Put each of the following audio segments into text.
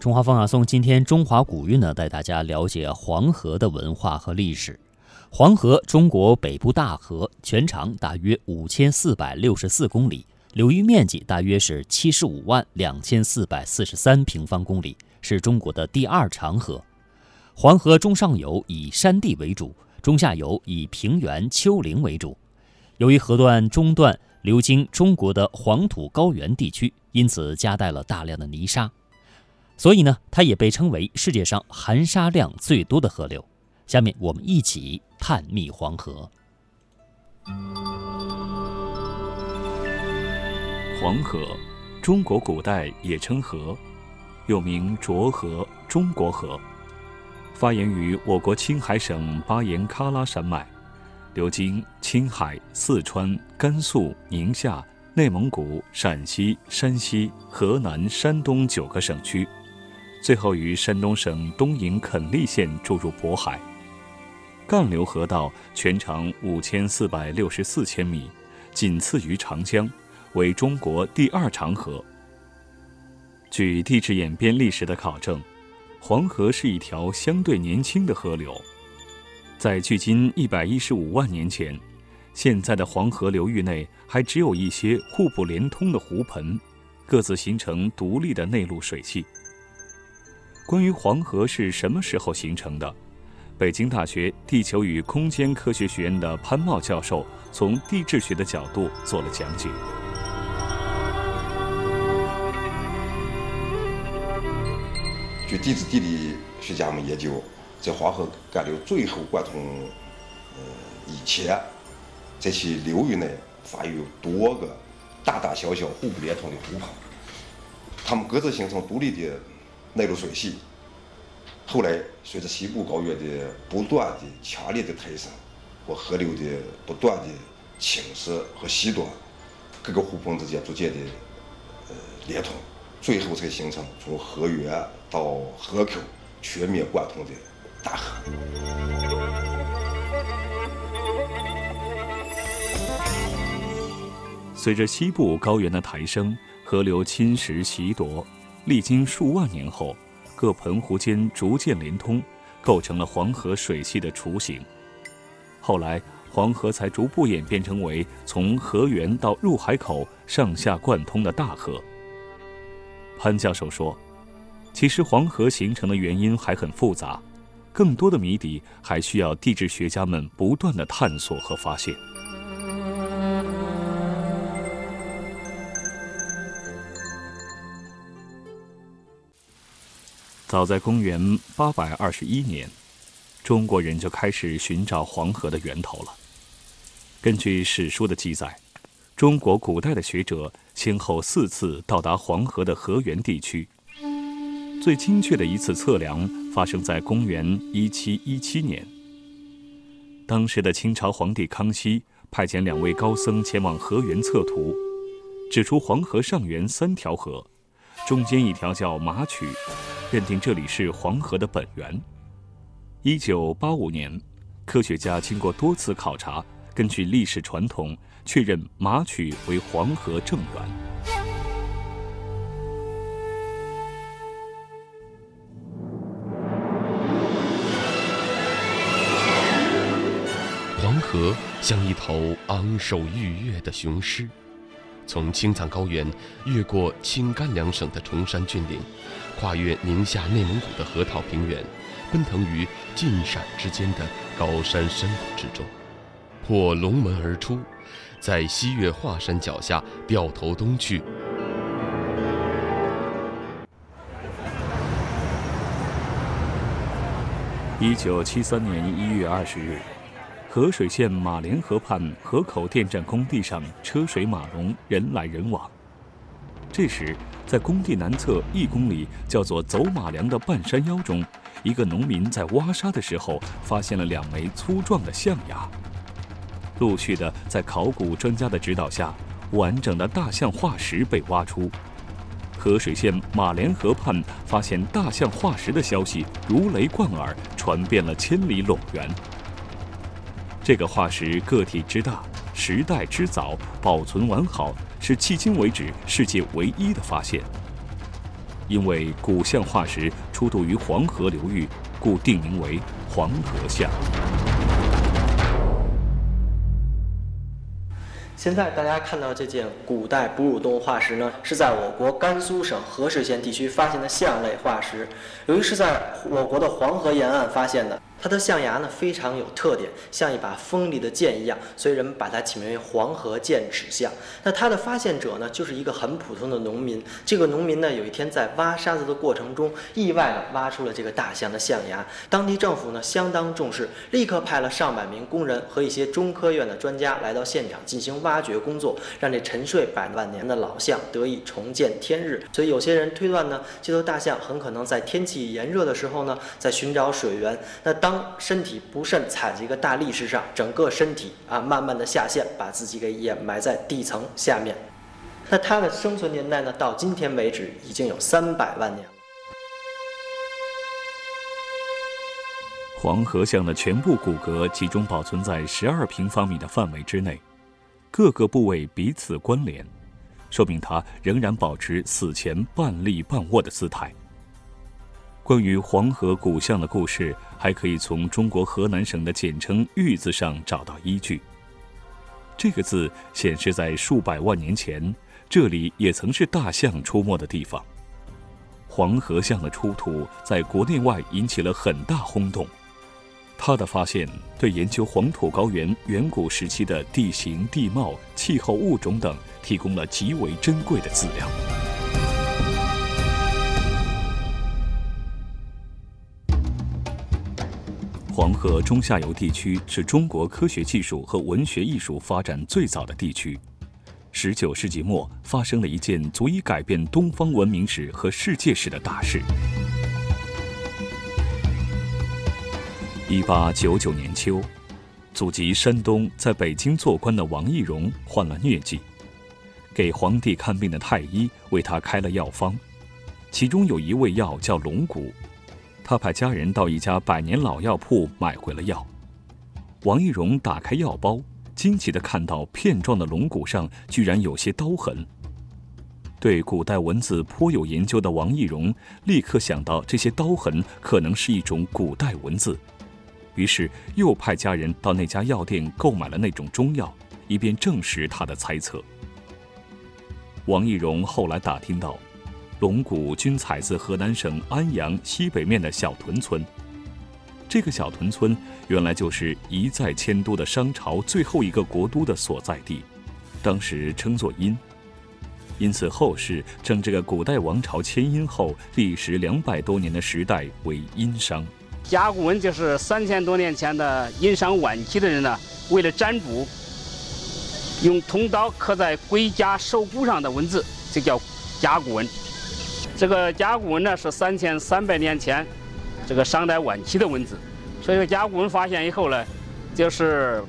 中华风雅颂今天中华古韵呢，带大家了解黄河的文化和历史。黄河，中国北部大河，全长大约五千四百六十四公里，流域面积大约是七十五万两千四百四十三平方公里，是中国的第二长河。黄河中上游以山地为主，中下游以平原丘陵为主。由于河段中段流经中国的黄土高原地区，因此夹带了大量的泥沙。所以呢，它也被称为世界上含沙量最多的河流。下面我们一起探秘黄河。黄河，中国古代也称河，又名浊河、中国河，发源于我国青海省巴颜喀拉山脉，流经青海、四川、甘肃、宁夏、内蒙古、陕西、山西、河南、山东九个省区。最后于山东省东营垦利县注入渤海。干流河道全长五千四百六十四千米，仅次于长江，为中国第二长河。据地质演变历史的考证，黄河是一条相对年轻的河流。在距今一百一十五万年前，现在的黄河流域内还只有一些互不连通的湖盆，各自形成独立的内陆水系。关于黄河是什么时候形成的，北京大学地球与空间科学学院的潘茂教授从地质学的角度做了讲解。据地质地理学家们研究，在黄河干流最后贯通呃以前，在其流域内发育有多个大大小小互不连通的湖泊，它们各自形成独立的。内陆水系，后来随着西部高原的不断的强烈的抬升，和河流的不断的侵蚀和西端，各个湖泊之间逐渐的呃连通，最后才形成从河源到河口全面贯通的大河。随着西部高原的抬升，河流侵蚀袭夺。历经数万年后，各盆湖间逐渐连通，构成了黄河水系的雏形。后来，黄河才逐步演变成为从河源到入海口上下贯通的大河。潘教授说：“其实黄河形成的原因还很复杂，更多的谜底还需要地质学家们不断的探索和发现。”早在公元八百二十一年，中国人就开始寻找黄河的源头了。根据史书的记载，中国古代的学者先后四次到达黄河的河源地区。最精确的一次测量发生在公元一七一七年。当时的清朝皇帝康熙派遣两位高僧前往河源测图，指出黄河上源三条河，中间一条叫马曲。认定这里是黄河的本源。一九八五年，科学家经过多次考察，根据历史传统，确认马曲为黄河正源。黄河像一头昂首欲跃的雄狮。从青藏高原越过青甘两省的崇山峻岭，跨越宁夏、内蒙古的河套平原，奔腾于晋陕之间的高山深谷之中，破龙门而出，在西岳华山脚下掉头东去。一九七三年一月二十日。河水县马连河畔河口电站工地上车水马龙，人来人往。这时，在工地南侧一公里叫做走马梁的半山腰中，一个农民在挖沙的时候发现了两枚粗壮的象牙。陆续的，在考古专家的指导下，完整的大象化石被挖出。河水县马连河畔发现大象化石的消息如雷贯耳，传遍了千里陇原。这个化石个体之大，时代之早，保存完好，是迄今为止世界唯一的发现。因为古象化石出土于黄河流域，故定名为黄河象。现在大家看到这件古代哺乳动物化石呢，是在我国甘肃省合水县地区发现的象类化石，由于是在我国的黄河沿岸发现的。它的象牙呢非常有特点，像一把锋利的剑一样，所以人们把它起名为黄河剑齿象。那它的发现者呢，就是一个很普通的农民。这个农民呢，有一天在挖沙子的过程中，意外的挖出了这个大象的象牙。当地政府呢相当重视，立刻派了上百名工人和一些中科院的专家来到现场进行挖掘工作，让这沉睡百万年的老象得以重见天日。所以有些人推断呢，这头大象很可能在天气炎热的时候呢，在寻找水源。那当当身体不慎踩在一个大砾石上，整个身体啊慢慢的下陷，把自己给掩埋在地层下面。那它的生存年代呢，到今天为止已经有三百万年。黄河象的全部骨骼集中保存在十二平方米的范围之内，各个部位彼此关联，说明它仍然保持死前半立半卧的姿态。关于黄河古象的故事，还可以从中国河南省的简称“玉”字上找到依据。这个字显示在数百万年前，这里也曾是大象出没的地方。黄河象的出土在国内外引起了很大轰动，它的发现对研究黄土高原远古时期的地形地貌、气候物种等提供了极为珍贵的资料。黄河中下游地区是中国科学技术和文学艺术发展最早的地区。十九世纪末，发生了一件足以改变东方文明史和世界史的大事。一八九九年秋，祖籍山东，在北京做官的王懿荣患了疟疾，给皇帝看病的太医为他开了药方，其中有一味药叫龙骨。他派家人到一家百年老药铺买回了药。王懿荣打开药包，惊奇地看到片状的龙骨上居然有些刀痕。对古代文字颇有研究的王懿荣立刻想到这些刀痕可能是一种古代文字，于是又派家人到那家药店购买了那种中药，以便证实他的猜测。王懿荣后来打听到。龙骨均采自河南省安阳西北面的小屯村。这个小屯村原来就是一再迁都的商朝最后一个国都的所在地，当时称作殷，因此后世称这个古代王朝迁殷后历时两百多年的时代为殷商。甲骨文就是三千多年前的殷商晚期的人呢，为了占卜，用铜刀刻在龟甲兽骨上的文字，就叫甲骨文。这个甲骨文呢是三千三百年前，这个商代晚期的文字，所以说甲骨文发现以后呢，就是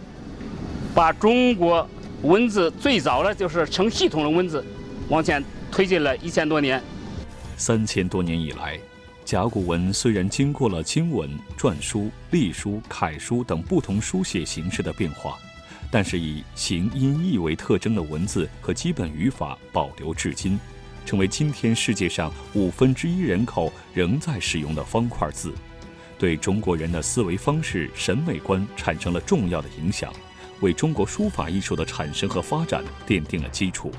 把中国文字最早的就是成系统的文字往前推进了一千多年。三千多年以来，甲骨文虽然经过了经文、篆书、隶书、楷书等不同书写形式的变化，但是以形音义为特征的文字和基本语法保留至今。成为今天世界上五分之一人口仍在使用的方块字，对中国人的思维方式、审美观产生了重要的影响，为中国书法艺术的产生和发展奠定了基础。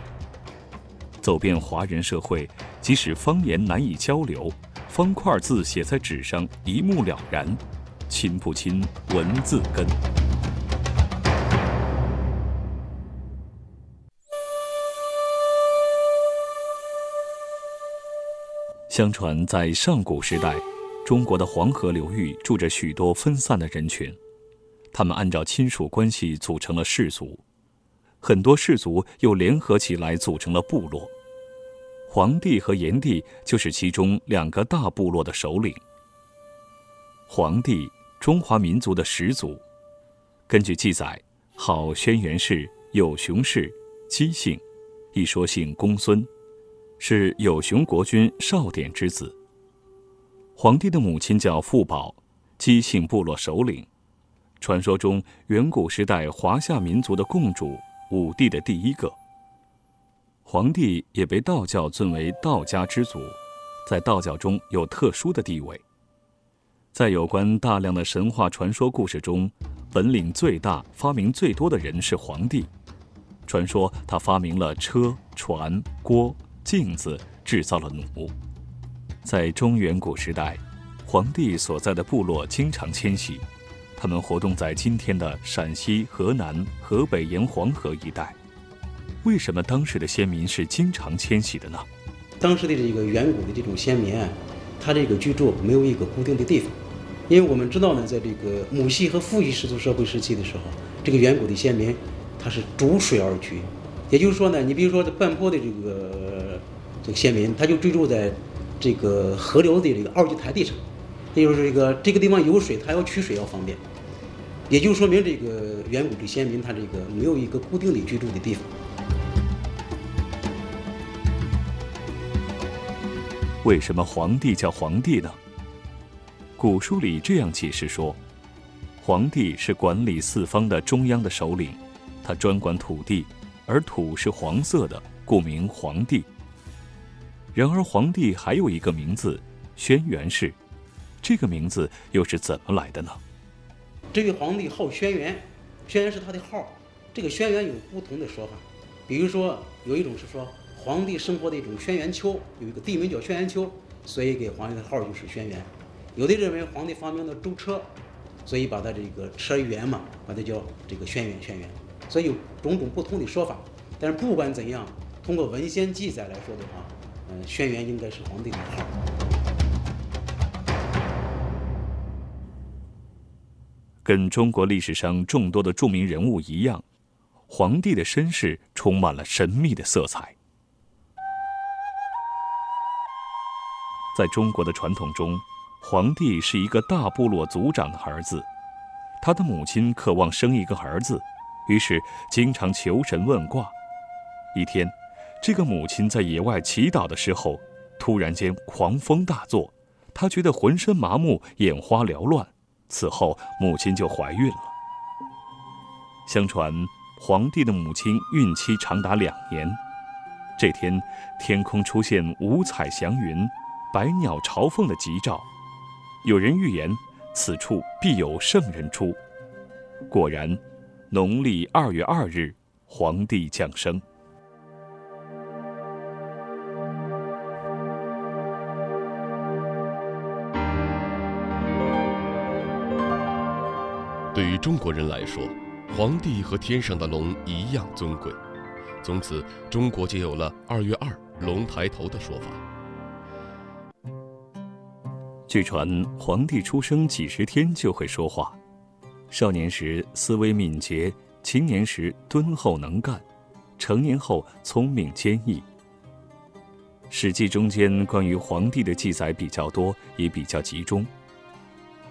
走遍华人社会，即使方言难以交流，方块字写在纸上一目了然，亲不亲文字根？相传，在上古时代，中国的黄河流域住着许多分散的人群，他们按照亲属关系组成了氏族，很多氏族又联合起来组成了部落。黄帝和炎帝就是其中两个大部落的首领。黄帝，中华民族的始祖，根据记载，号轩辕氏，有熊氏，姬姓，一说姓公孙。是有熊国君少典之子。皇帝的母亲叫傅宝，姬姓部落首领。传说中，远古时代华夏民族的共主，五帝的第一个。皇帝也被道教尊为道家之祖，在道教中有特殊的地位。在有关大量的神话传说故事中，本领最大、发明最多的人是皇帝。传说他发明了车、船、锅、镜子，制造了弩。在中原古时代，皇帝所在的部落经常迁徙，他们活动在今天的陕西、河南、河北沿黄河一带。为什么当时的先民是经常迁徙的呢？当时的这个远古的这种先民啊，他这个居住没有一个固定的地方，因为我们知道呢，在这个母系和父系氏族社会时期的时候，这个远古的先民他是逐水而居，也就是说呢，你比如说这半坡的这个这个先民，他就居住在这个河流的这个二级台地上，也就是这个这个地方有水，他要取水要方便，也就说明这个远古的先民他这个没有一个固定的居住的地方。为什么皇帝叫皇帝呢？古书里这样解释说：皇帝是管理四方的中央的首领，他专管土地，而土是黄色的，故名黄帝。然而，黄帝还有一个名字——轩辕氏，这个名字又是怎么来的呢？这位皇帝号轩辕，轩辕是他的号。这个轩辕有不同的说法，比如说有一种是说。皇帝生活的一种轩辕丘，有一个地名叫轩辕丘，所以给皇帝的号就是轩辕。有的认为皇帝发明了舟车，所以把他这个车辕嘛，把它叫这个轩辕轩辕。所以有种种不同的说法。但是不管怎样，通过文献记载来说的话，嗯，轩辕应该是皇帝的号。跟中国历史上众多的著名人物一样，皇帝的身世充满了神秘的色彩。在中国的传统中，皇帝是一个大部落族长的儿子，他的母亲渴望生一个儿子，于是经常求神问卦。一天，这个母亲在野外祈祷的时候，突然间狂风大作，她觉得浑身麻木，眼花缭乱。此后，母亲就怀孕了。相传，皇帝的母亲孕期长达两年。这天，天空出现五彩祥云。百鸟朝凤的吉兆，有人预言此处必有圣人出。果然，农历二月二日，皇帝降生。对于中国人来说，皇帝和天上的龙一样尊贵，从此中国就有了“二月二，龙抬头”的说法。据传，皇帝出生几十天就会说话，少年时思维敏捷，青年时敦厚能干，成年后聪明坚毅。《史记》中间关于皇帝的记载比较多，也比较集中。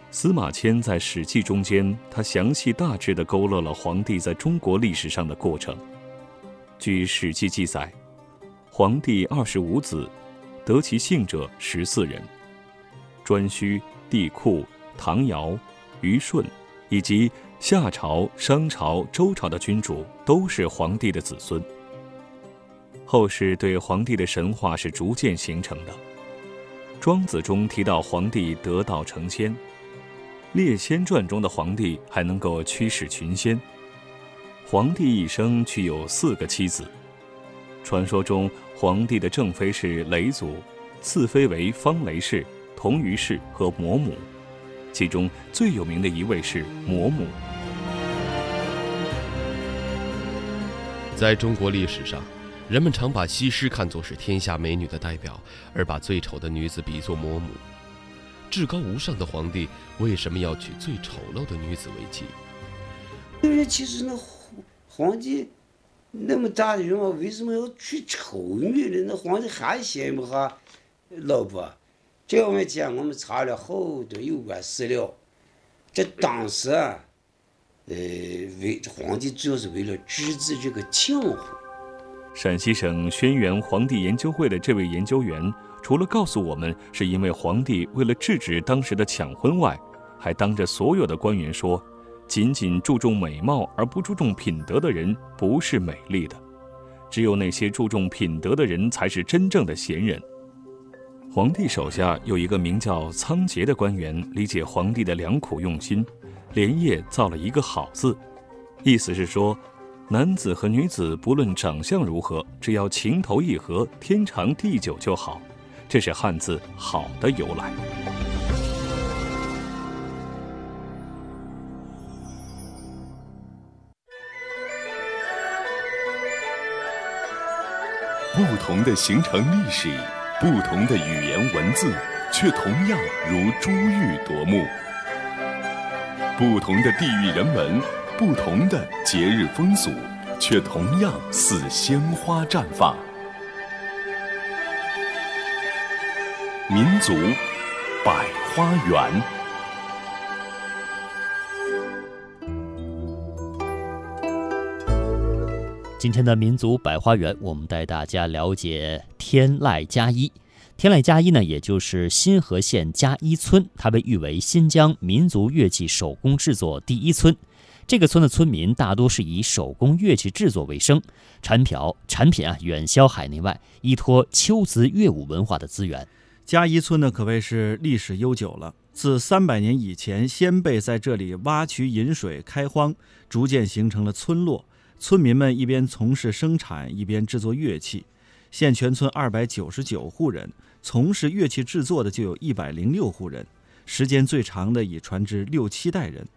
司马迁在《史记》中间，他详细大致地勾勒了皇帝在中国历史上的过程。据《史记》记载，皇帝二十五子，得其姓者十四人。颛顼、帝喾、唐尧、虞舜，以及夏朝、商朝、周朝的君主，都是皇帝的子孙。后世对皇帝的神话是逐渐形成的。庄子中提到皇帝得道成仙，《列仙传》中的皇帝还能够驱使群仙。皇帝一生具有四个妻子。传说中，皇帝的正妃是雷祖，次妃为方雷氏。同于氏和魔母，其中最有名的一位是魔母。在中国历史上，人们常把西施看作是天下美女的代表，而把最丑的女子比作魔母。至高无上的皇帝为什么要娶最丑陋的女子为妻？因为其实那皇帝那么大的人物，为什么要娶丑女人？那皇帝还羡慕他老婆？这个问题啊，我们查了好多有关史料。这当时啊，呃，为皇帝主要是为了制止这个抢婚。陕西省轩辕皇帝研究会的这位研究员，除了告诉我们是因为皇帝为了制止当时的抢婚外，还当着所有的官员说，仅仅注重美貌而不注重品德的人不是美丽的，只有那些注重品德的人才是真正的贤人。皇帝手下有一个名叫仓颉的官员，理解皇帝的良苦用心，连夜造了一个“好”字，意思是说，男子和女子不论长相如何，只要情投意合、天长地久就好。这是汉字“好”的由来。不同的形成历史，不同的语言文字，却同样如珠玉夺目；不同的地域人文，不同的节日风俗，却同样似鲜花绽放。民族百花园。今天的民族百花园，我们带大家了解天籁加一。天籁加一呢，也就是新河县加一村，它被誉为新疆民族乐器手工制作第一村。这个村的村民大多是以手工乐器制作为生，产品产品啊远销海内外，依托秋瓷乐舞文化的资源。加一村呢，可谓是历史悠久了。自三百年以前，先辈在这里挖渠引水、开荒，逐渐形成了村落。村民们一边从事生产，一边制作乐器。现全村二百九十九户人，从事乐器制作的就有一百零六户人，时间最长的已传至六七代人。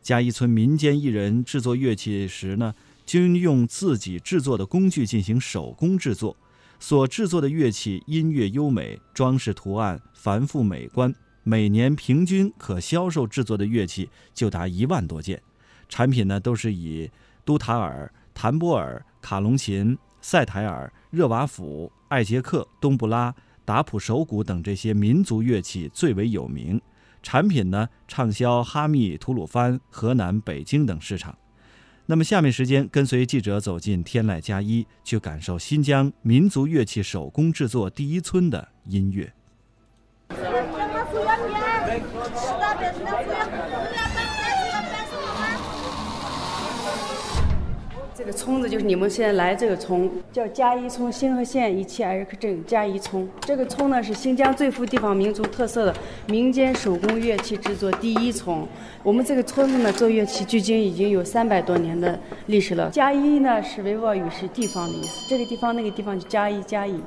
嘉义村民间艺人制作乐器时呢，均用自己制作的工具进行手工制作，所制作的乐器音乐优美，装饰图案繁复美观。每年平均可销售制作的乐器就达一万多件，产品呢都是以。都塔尔、谭波尔、卡隆琴、塞台尔、热瓦甫、艾杰克、东布拉、达普手鼓等这些民族乐器最为有名，产品呢畅销哈密、吐鲁番、河南、北京等市场。那么下面时间跟随记者走进天籁加一，去感受新疆民族乐器手工制作第一村的音乐。这个村子就是你们现在来这个村，叫嘉义村，新河县伊旗尔克镇嘉义村。这个村呢是新疆最富地方民族特色的民间手工乐器制作第一村。我们这个村子呢做乐器距今已经有三百多年的历史了。嘉义呢是维吾尔语是地方的意思，这个地方那个地方就嘉义嘉义。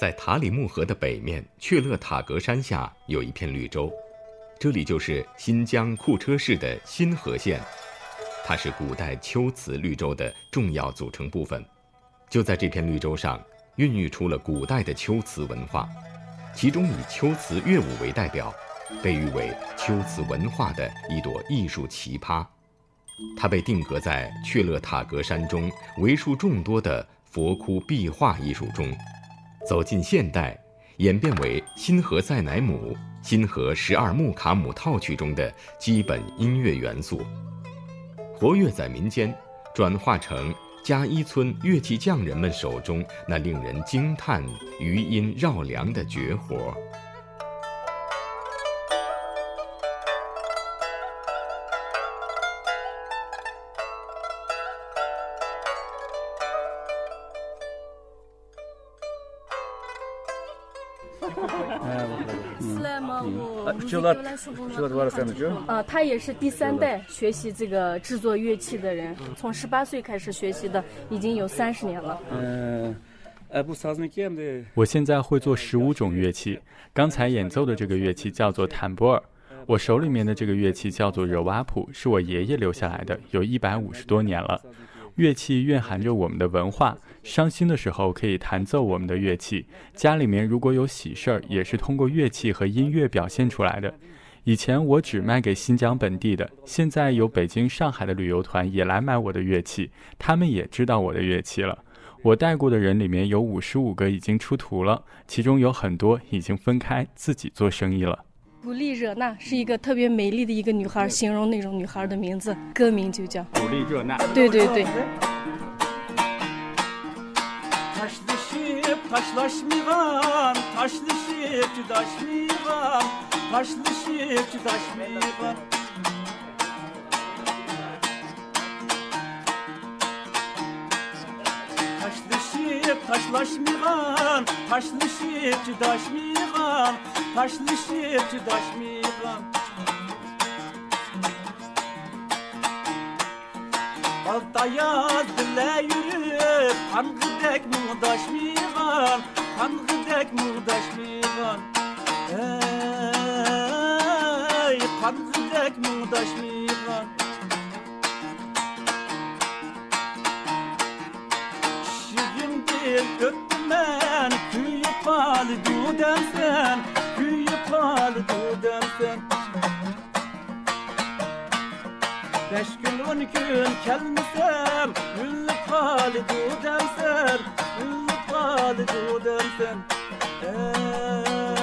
在塔里木河的北面，雀勒塔格山下有一片绿洲，这里就是新疆库车市的新河县。它是古代秋瓷绿洲的重要组成部分，就在这片绿洲上，孕育出了古代的秋瓷文化，其中以秋瓷乐舞为代表，被誉为秋瓷文化的一朵艺术奇葩。它被定格在雀勒塔格山中为数众多的佛窟壁画艺术中，走进现代，演变为新河赛乃姆、新河十二木卡姆套曲中的基本音乐元素。活跃在民间，转化成嘉一村乐器匠人们手中那令人惊叹、余音绕梁的绝活。啊，他也是第三代学习这个制作乐器的人，从十八岁开始学习的，已经有三十年了。嗯，我现在会做十五种乐器，刚才演奏的这个乐器叫做坦波尔，我手里面的这个乐器叫做热瓦普，是我爷爷留下来的，有一百五十多年了。乐器蕴含着我们的文化，伤心的时候可以弹奏我们的乐器。家里面如果有喜事儿，也是通过乐器和音乐表现出来的。以前我只卖给新疆本地的，现在有北京、上海的旅游团也来买我的乐器，他们也知道我的乐器了。我带过的人里面有五十五个已经出徒了，其中有很多已经分开自己做生意了。古丽热娜是一个特别美丽的一个女孩，形容那种女孩的名字，歌名就叫古丽热娜。对对对。taşlaşmıvan taşlı şirk taşmıvan taşlı şirk taşmıvan taşlı şirk taşlaşmıvan taşlı şirk taşmıvan taşlı şirk taşmıvan Balta yaz dile yürüp hangi gıdek muğdaş miğan Han gıdek muğdaş miğan Ey kan gıdek muğdaş miğan Şirin değil öptüm ben Küyü pal dudem sen Küyü pal dudem sen Beş gün on gün kelmesem Güllük خالد ودمسان خالد ودمسان آه.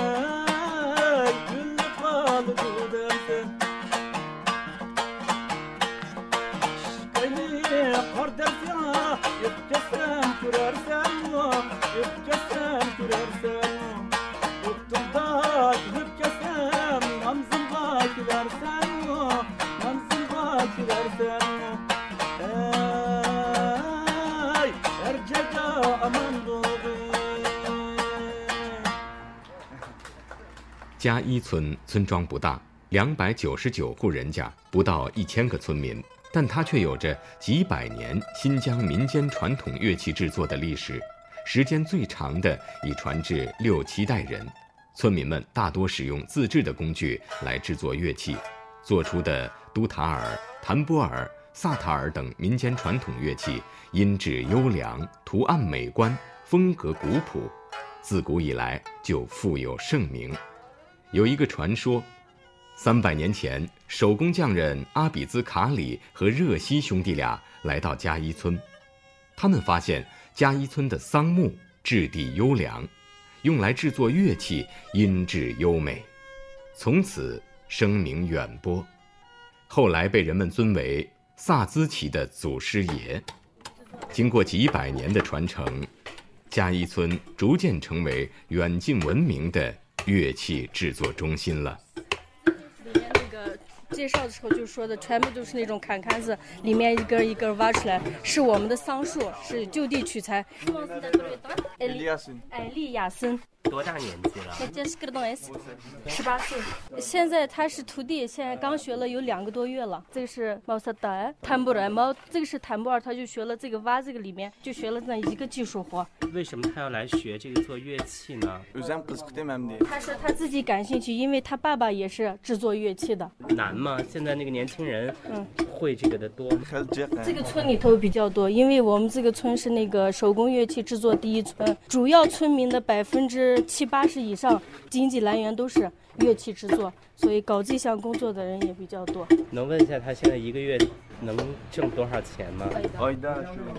加一村村庄不大，两百九十九户人家，不到一千个村民，但它却有着几百年新疆民间传统乐器制作的历史，时间最长的已传至六七代人。村民们大多使用自制的工具来制作乐器，做出的都塔尔、弹拨尔、萨塔尔等民间传统乐器，音质优良，图案美观，风格古朴，自古以来就富有盛名。有一个传说，三百年前，手工匠人阿比兹卡里和热西兄弟俩来到加伊村，他们发现加伊村的桑木质地优良，用来制作乐器音质优美，从此声名远播，后来被人们尊为萨兹旗的祖师爷。经过几百年的传承，加伊村逐渐成为远近闻名的乐器制作中心了。里面那个介绍的时候就说的，全部都是那种坎坎子，里面一根一根挖出来，是我们的桑树，是就地取材。艾利亚森，艾利亚森，多大年纪了？十八岁。现在他是徒弟，现在刚学了有两个多月了。这个是毛萨达坦布尔，毛这个是坦布尔，他就学了这个挖这个里面就学了那一个技术活。为什么他要来学这个做乐器呢？他说他自己感兴趣，因为他爸爸也是制作乐器的。难吗？现在那个年轻人，嗯，会这个的多吗？这个村里头比较多，因为我们这个村是那个手工乐器制作第一村，主要村民的百分之七八十以上经济来源都是乐器制作，所以搞这项工作的人也比较多。能问一下他现在一个月能挣多少钱吗？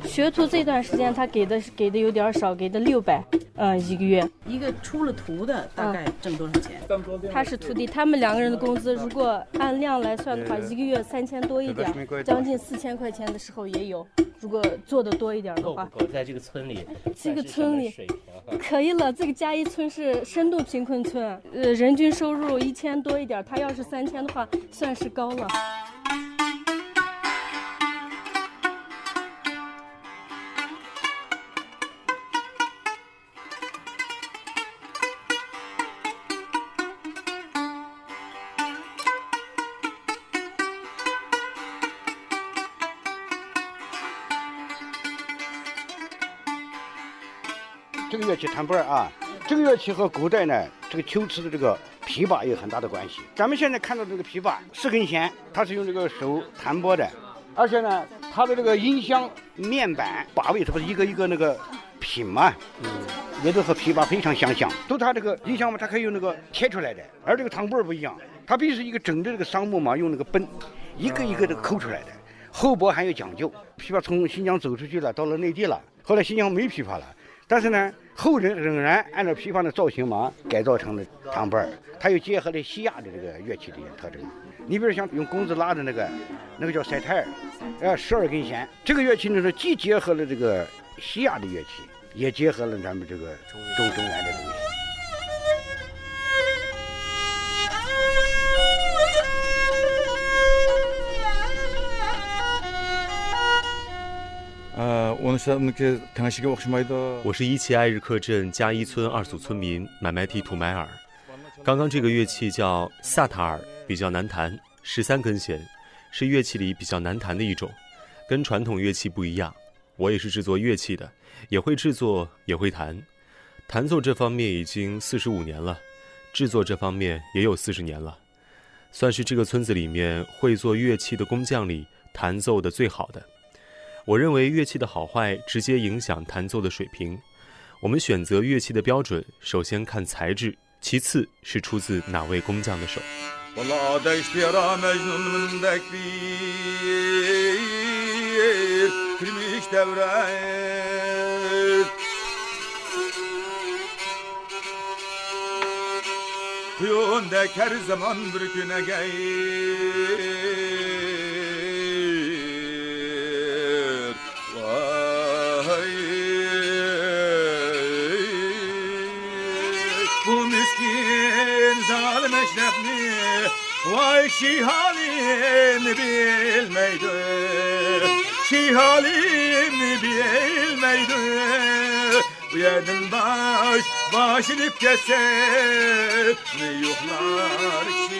学徒这段时间他给的给的有点少，给的六百，嗯，一个月。一个出了徒的大概挣多少钱？他是徒弟，他们两个人的工资如果按量来算的话，一个月三千多一点，将近四千块钱的时候也有。如果做的多一点的话，够在这个村里，这个村里可以了。这个加一村是深度贫困村，呃，人均收入一千多一点，他要是三千的话，算是高了。这个乐器弹拨啊，这个乐器和古代呢这个秋瓷的这个琵琶有很大的关系。咱们现在看到这个琵琶四根弦，它是用这个手弹拨的，而且呢，它的这个音箱面板把位，它不是一个一个那个品嘛，嗯，也都和琵琶非常相像。都它这个音箱嘛，它可以用那个切出来的，而这个弹拨不一样，它必须是一个整的这个桑木嘛，用那个奔，一个一个的抠出来的，厚薄还有讲究。琵琶从新疆走出去了，到了内地了，后来新疆没琵琶了。但是呢，后人仍然按照琵琶的造型嘛，改造成了唐板儿，它又结合了西亚的这个乐器的一些特征。你比如像用弓子拉的那个，那个叫塞泰尔，呃，十二根弦。这个乐器呢是既结合了这个西亚的乐器，也结合了咱们这个中中原的东西。我是伊奇艾日克镇加伊村二组村民买买提图买尔。刚刚这个乐器叫萨塔尔，比较难弹，十三根弦，是乐器里比较难弹的一种，跟传统乐器不一样。我也是制作乐器的，也会制作，也会弹。弹奏这方面已经四十五年了，制作这方面也有四十年了，算是这个村子里面会做乐器的工匠里弹奏的最好的。我认为乐器的好坏直接影响弹奏的水平。我们选择乐器的标准，首先看材质，其次是出自哪位工匠的手。Vay şihalim bilmeydi Şihalim bilmeydi Bu yerin baş başını keser Ne yoklar şihalim